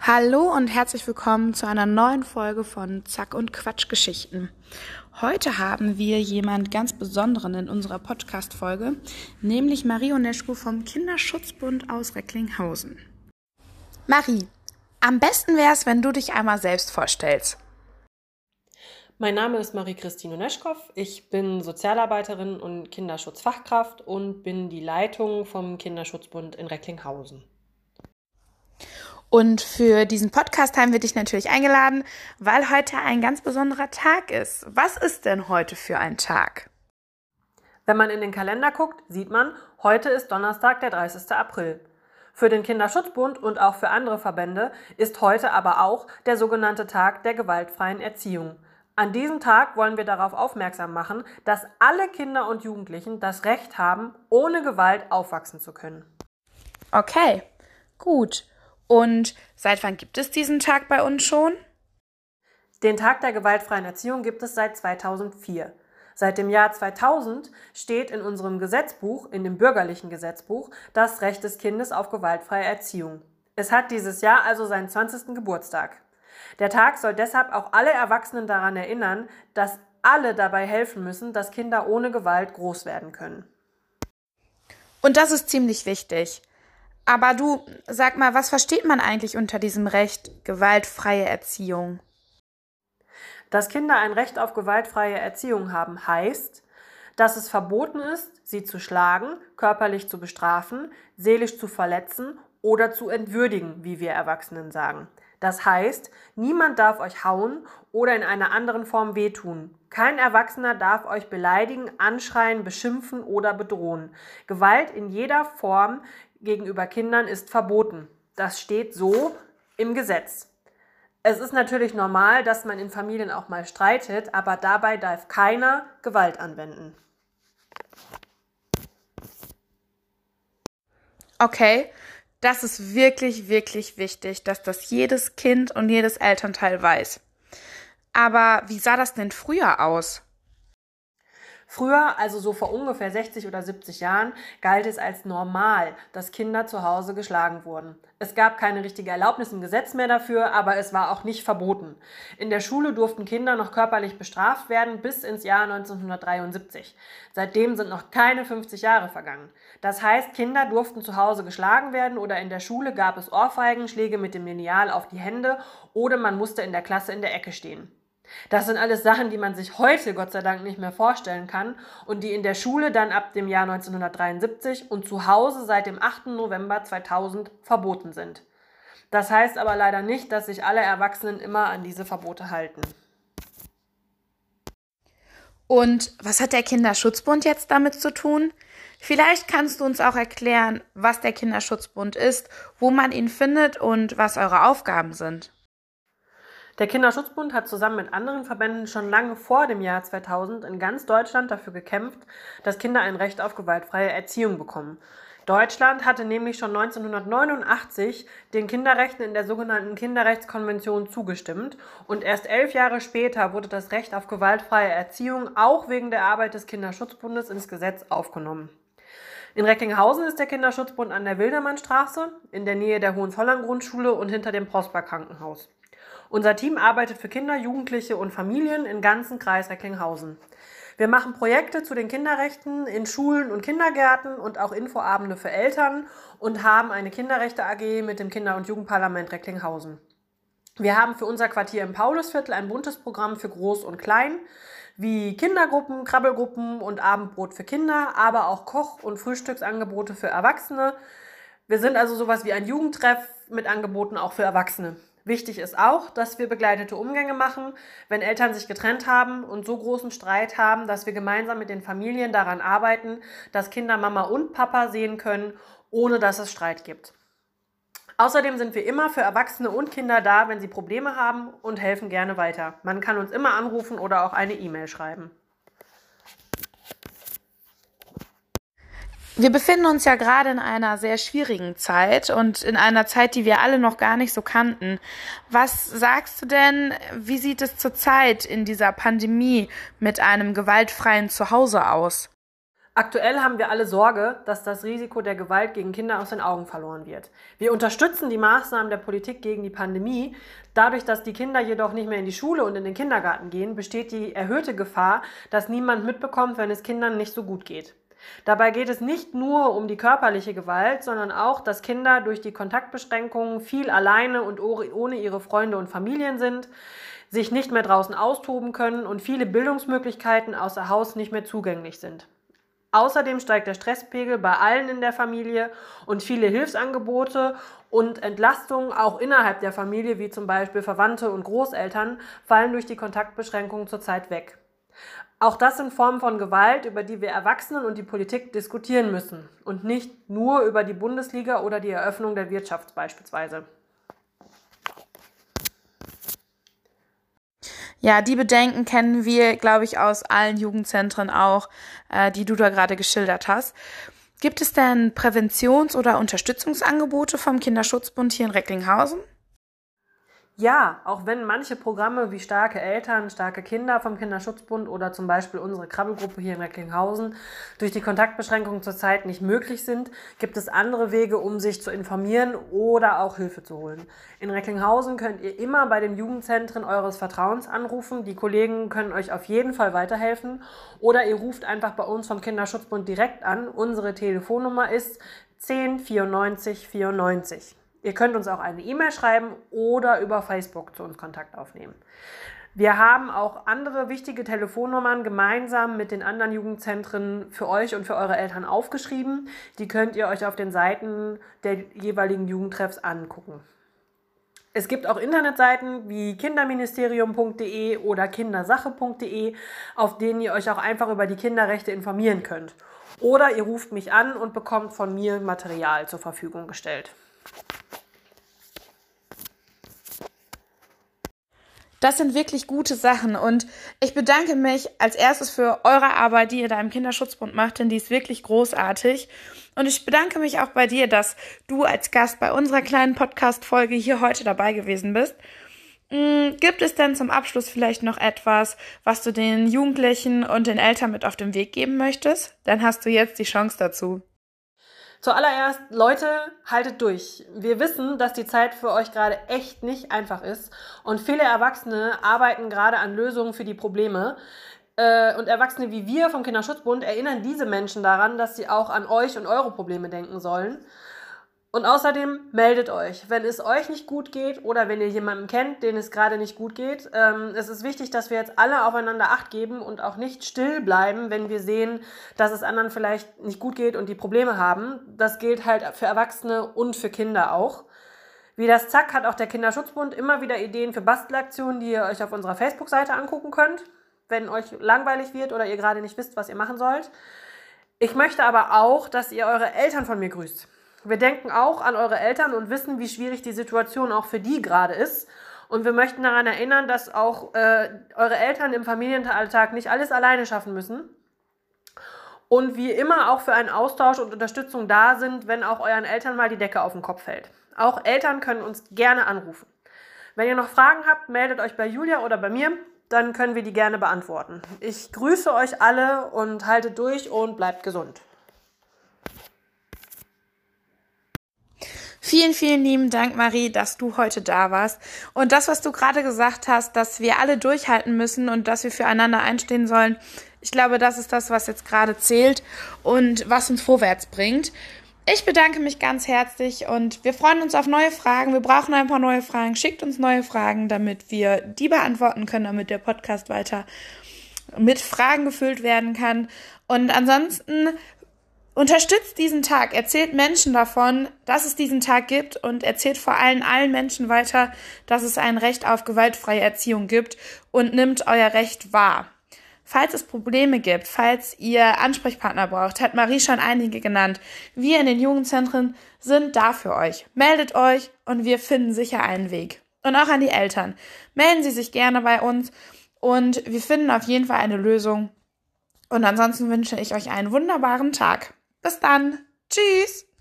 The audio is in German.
Hallo und herzlich willkommen zu einer neuen Folge von Zack und Quatsch Geschichten. Heute haben wir jemand ganz Besonderen in unserer Podcast-Folge, nämlich Marie Oneschko vom Kinderschutzbund aus Recklinghausen. Marie, am besten wäre es, wenn du dich einmal selbst vorstellst. Mein Name ist Marie-Christine Neschkow. Ich bin Sozialarbeiterin und Kinderschutzfachkraft und bin die Leitung vom Kinderschutzbund in Recklinghausen. Und für diesen Podcast haben wir dich natürlich eingeladen, weil heute ein ganz besonderer Tag ist. Was ist denn heute für ein Tag? Wenn man in den Kalender guckt, sieht man, heute ist Donnerstag, der 30. April. Für den Kinderschutzbund und auch für andere Verbände ist heute aber auch der sogenannte Tag der gewaltfreien Erziehung. An diesem Tag wollen wir darauf aufmerksam machen, dass alle Kinder und Jugendlichen das Recht haben, ohne Gewalt aufwachsen zu können. Okay, gut. Und seit wann gibt es diesen Tag bei uns schon? Den Tag der gewaltfreien Erziehung gibt es seit 2004. Seit dem Jahr 2000 steht in unserem Gesetzbuch, in dem bürgerlichen Gesetzbuch, das Recht des Kindes auf gewaltfreie Erziehung. Es hat dieses Jahr also seinen 20. Geburtstag. Der Tag soll deshalb auch alle Erwachsenen daran erinnern, dass alle dabei helfen müssen, dass Kinder ohne Gewalt groß werden können. Und das ist ziemlich wichtig. Aber du, sag mal, was versteht man eigentlich unter diesem Recht gewaltfreie Erziehung? Dass Kinder ein Recht auf gewaltfreie Erziehung haben, heißt, dass es verboten ist, sie zu schlagen, körperlich zu bestrafen, seelisch zu verletzen oder zu entwürdigen, wie wir Erwachsenen sagen. Das heißt, niemand darf euch hauen oder in einer anderen Form wehtun. Kein Erwachsener darf euch beleidigen, anschreien, beschimpfen oder bedrohen. Gewalt in jeder Form gegenüber Kindern ist verboten. Das steht so im Gesetz. Es ist natürlich normal, dass man in Familien auch mal streitet, aber dabei darf keiner Gewalt anwenden. Okay, das ist wirklich, wirklich wichtig, dass das jedes Kind und jedes Elternteil weiß. Aber wie sah das denn früher aus? Früher, also so vor ungefähr 60 oder 70 Jahren, galt es als normal, dass Kinder zu Hause geschlagen wurden. Es gab keine richtige Erlaubnis im Gesetz mehr dafür, aber es war auch nicht verboten. In der Schule durften Kinder noch körperlich bestraft werden bis ins Jahr 1973. Seitdem sind noch keine 50 Jahre vergangen. Das heißt, Kinder durften zu Hause geschlagen werden oder in der Schule gab es Ohrfeigen, Schläge mit dem Lineal auf die Hände oder man musste in der Klasse in der Ecke stehen. Das sind alles Sachen, die man sich heute Gott sei Dank nicht mehr vorstellen kann und die in der Schule dann ab dem Jahr 1973 und zu Hause seit dem 8. November 2000 verboten sind. Das heißt aber leider nicht, dass sich alle Erwachsenen immer an diese Verbote halten. Und was hat der Kinderschutzbund jetzt damit zu tun? Vielleicht kannst du uns auch erklären, was der Kinderschutzbund ist, wo man ihn findet und was eure Aufgaben sind. Der Kinderschutzbund hat zusammen mit anderen Verbänden schon lange vor dem Jahr 2000 in ganz Deutschland dafür gekämpft, dass Kinder ein Recht auf gewaltfreie Erziehung bekommen. Deutschland hatte nämlich schon 1989 den Kinderrechten in der sogenannten Kinderrechtskonvention zugestimmt und erst elf Jahre später wurde das Recht auf gewaltfreie Erziehung auch wegen der Arbeit des Kinderschutzbundes ins Gesetz aufgenommen. In Recklinghausen ist der Kinderschutzbund an der Wildermannstraße, in der Nähe der Hohenzollern-Grundschule und hinter dem Prosper-Krankenhaus. Unser Team arbeitet für Kinder, Jugendliche und Familien im ganzen Kreis Recklinghausen. Wir machen Projekte zu den Kinderrechten in Schulen und Kindergärten und auch Infoabende für Eltern und haben eine Kinderrechte AG mit dem Kinder- und Jugendparlament Recklinghausen. Wir haben für unser Quartier im Paulusviertel ein buntes Programm für Groß und Klein, wie Kindergruppen, Krabbelgruppen und Abendbrot für Kinder, aber auch Koch- und Frühstücksangebote für Erwachsene. Wir sind also sowas wie ein Jugendtreff mit Angeboten auch für Erwachsene. Wichtig ist auch, dass wir begleitete Umgänge machen, wenn Eltern sich getrennt haben und so großen Streit haben, dass wir gemeinsam mit den Familien daran arbeiten, dass Kinder Mama und Papa sehen können, ohne dass es Streit gibt. Außerdem sind wir immer für Erwachsene und Kinder da, wenn sie Probleme haben und helfen gerne weiter. Man kann uns immer anrufen oder auch eine E-Mail schreiben. Wir befinden uns ja gerade in einer sehr schwierigen Zeit und in einer Zeit, die wir alle noch gar nicht so kannten. Was sagst du denn, wie sieht es zurzeit in dieser Pandemie mit einem gewaltfreien Zuhause aus? Aktuell haben wir alle Sorge, dass das Risiko der Gewalt gegen Kinder aus den Augen verloren wird. Wir unterstützen die Maßnahmen der Politik gegen die Pandemie. Dadurch, dass die Kinder jedoch nicht mehr in die Schule und in den Kindergarten gehen, besteht die erhöhte Gefahr, dass niemand mitbekommt, wenn es Kindern nicht so gut geht. Dabei geht es nicht nur um die körperliche Gewalt, sondern auch, dass Kinder durch die Kontaktbeschränkungen viel alleine und ohne ihre Freunde und Familien sind, sich nicht mehr draußen austoben können und viele Bildungsmöglichkeiten außer Haus nicht mehr zugänglich sind. Außerdem steigt der Stresspegel bei allen in der Familie und viele Hilfsangebote und Entlastungen auch innerhalb der Familie, wie zum Beispiel Verwandte und Großeltern, fallen durch die Kontaktbeschränkungen zurzeit weg. Auch das sind Formen von Gewalt, über die wir Erwachsenen und die Politik diskutieren müssen und nicht nur über die Bundesliga oder die Eröffnung der Wirtschaft beispielsweise. Ja, die Bedenken kennen wir, glaube ich, aus allen Jugendzentren auch, äh, die du da gerade geschildert hast. Gibt es denn Präventions- oder Unterstützungsangebote vom Kinderschutzbund hier in Recklinghausen? Ja, auch wenn manche Programme wie Starke Eltern, Starke Kinder vom Kinderschutzbund oder zum Beispiel unsere Krabbelgruppe hier in Recklinghausen durch die Kontaktbeschränkungen zurzeit nicht möglich sind, gibt es andere Wege, um sich zu informieren oder auch Hilfe zu holen. In Recklinghausen könnt ihr immer bei den Jugendzentren eures Vertrauens anrufen. Die Kollegen können euch auf jeden Fall weiterhelfen. Oder ihr ruft einfach bei uns vom Kinderschutzbund direkt an. Unsere Telefonnummer ist 10 94 94. Ihr könnt uns auch eine E-Mail schreiben oder über Facebook zu uns Kontakt aufnehmen. Wir haben auch andere wichtige Telefonnummern gemeinsam mit den anderen Jugendzentren für euch und für eure Eltern aufgeschrieben. Die könnt ihr euch auf den Seiten der jeweiligen Jugendtreffs angucken. Es gibt auch Internetseiten wie kinderministerium.de oder kindersache.de, auf denen ihr euch auch einfach über die Kinderrechte informieren könnt. Oder ihr ruft mich an und bekommt von mir Material zur Verfügung gestellt. Das sind wirklich gute Sachen und ich bedanke mich als erstes für eure Arbeit, die ihr da im Kinderschutzbund macht, denn die ist wirklich großartig. Und ich bedanke mich auch bei dir, dass du als Gast bei unserer kleinen Podcast-Folge hier heute dabei gewesen bist. Hm, gibt es denn zum Abschluss vielleicht noch etwas, was du den Jugendlichen und den Eltern mit auf den Weg geben möchtest? Dann hast du jetzt die Chance dazu. Zuallererst, Leute, haltet durch. Wir wissen, dass die Zeit für euch gerade echt nicht einfach ist und viele Erwachsene arbeiten gerade an Lösungen für die Probleme. Äh, und Erwachsene wie wir vom Kinderschutzbund erinnern diese Menschen daran, dass sie auch an euch und eure Probleme denken sollen. Und außerdem meldet euch, wenn es euch nicht gut geht oder wenn ihr jemanden kennt, den es gerade nicht gut geht. Ähm, es ist wichtig, dass wir jetzt alle aufeinander Acht geben und auch nicht still bleiben, wenn wir sehen, dass es anderen vielleicht nicht gut geht und die Probleme haben. Das gilt halt für Erwachsene und für Kinder auch. Wie das Zack hat auch der Kinderschutzbund immer wieder Ideen für Bastelaktionen, die ihr euch auf unserer Facebook-Seite angucken könnt, wenn euch langweilig wird oder ihr gerade nicht wisst, was ihr machen sollt. Ich möchte aber auch, dass ihr eure Eltern von mir grüßt. Wir denken auch an eure Eltern und wissen, wie schwierig die Situation auch für die gerade ist. Und wir möchten daran erinnern, dass auch äh, eure Eltern im Familienalltag nicht alles alleine schaffen müssen. Und wie immer auch für einen Austausch und Unterstützung da sind, wenn auch euren Eltern mal die Decke auf den Kopf fällt. Auch Eltern können uns gerne anrufen. Wenn ihr noch Fragen habt, meldet euch bei Julia oder bei mir, dann können wir die gerne beantworten. Ich grüße euch alle und haltet durch und bleibt gesund. Vielen, vielen lieben Dank, Marie, dass du heute da warst. Und das, was du gerade gesagt hast, dass wir alle durchhalten müssen und dass wir füreinander einstehen sollen, ich glaube, das ist das, was jetzt gerade zählt und was uns vorwärts bringt. Ich bedanke mich ganz herzlich und wir freuen uns auf neue Fragen. Wir brauchen ein paar neue Fragen. Schickt uns neue Fragen, damit wir die beantworten können, damit der Podcast weiter mit Fragen gefüllt werden kann. Und ansonsten Unterstützt diesen Tag, erzählt Menschen davon, dass es diesen Tag gibt und erzählt vor allem allen Menschen weiter, dass es ein Recht auf gewaltfreie Erziehung gibt und nimmt euer Recht wahr. Falls es Probleme gibt, falls ihr Ansprechpartner braucht, hat Marie schon einige genannt. Wir in den Jugendzentren sind da für euch. Meldet euch und wir finden sicher einen Weg. Und auch an die Eltern. Melden Sie sich gerne bei uns und wir finden auf jeden Fall eine Lösung. Und ansonsten wünsche ich euch einen wunderbaren Tag. Bis dann. Tschüss.